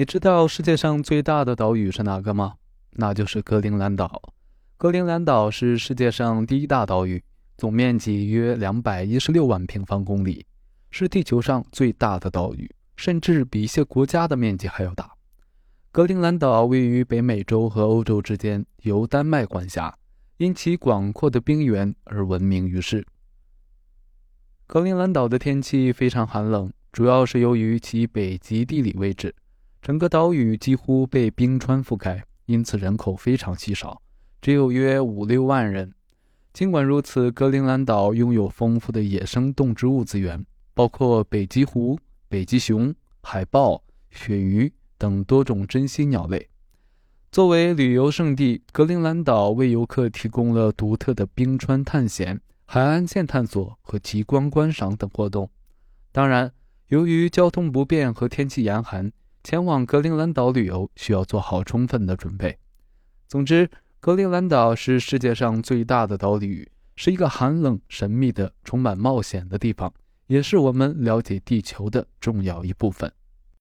你知道世界上最大的岛屿是哪个吗？那就是格陵兰岛。格陵兰岛是世界上第一大岛屿，总面积约两百一十六万平方公里，是地球上最大的岛屿，甚至比一些国家的面积还要大。格陵兰岛位于北美洲和欧洲之间，由丹麦管辖，因其广阔的冰原而闻名于世。格陵兰岛的天气非常寒冷，主要是由于其北极地理位置，整个岛屿几乎被冰川覆盖，因此人口非常稀少。只有约五六万人。尽管如此，格陵兰岛拥有丰富的野生动植物资源，包括北极狐、北极熊、海豹、鳕鱼等多种珍稀鸟类。作为旅游胜地，格陵兰岛为游客提供了独特的冰川探险、海岸线探索和极光观赏等活动。当然，由于交通不便和天气严寒，前往格陵兰岛旅游需要做好充分的准备。总之，格陵兰岛是世界上最大的岛屿，是一个寒冷、神秘的、充满冒险的地方，也是我们了解地球的重要一部分。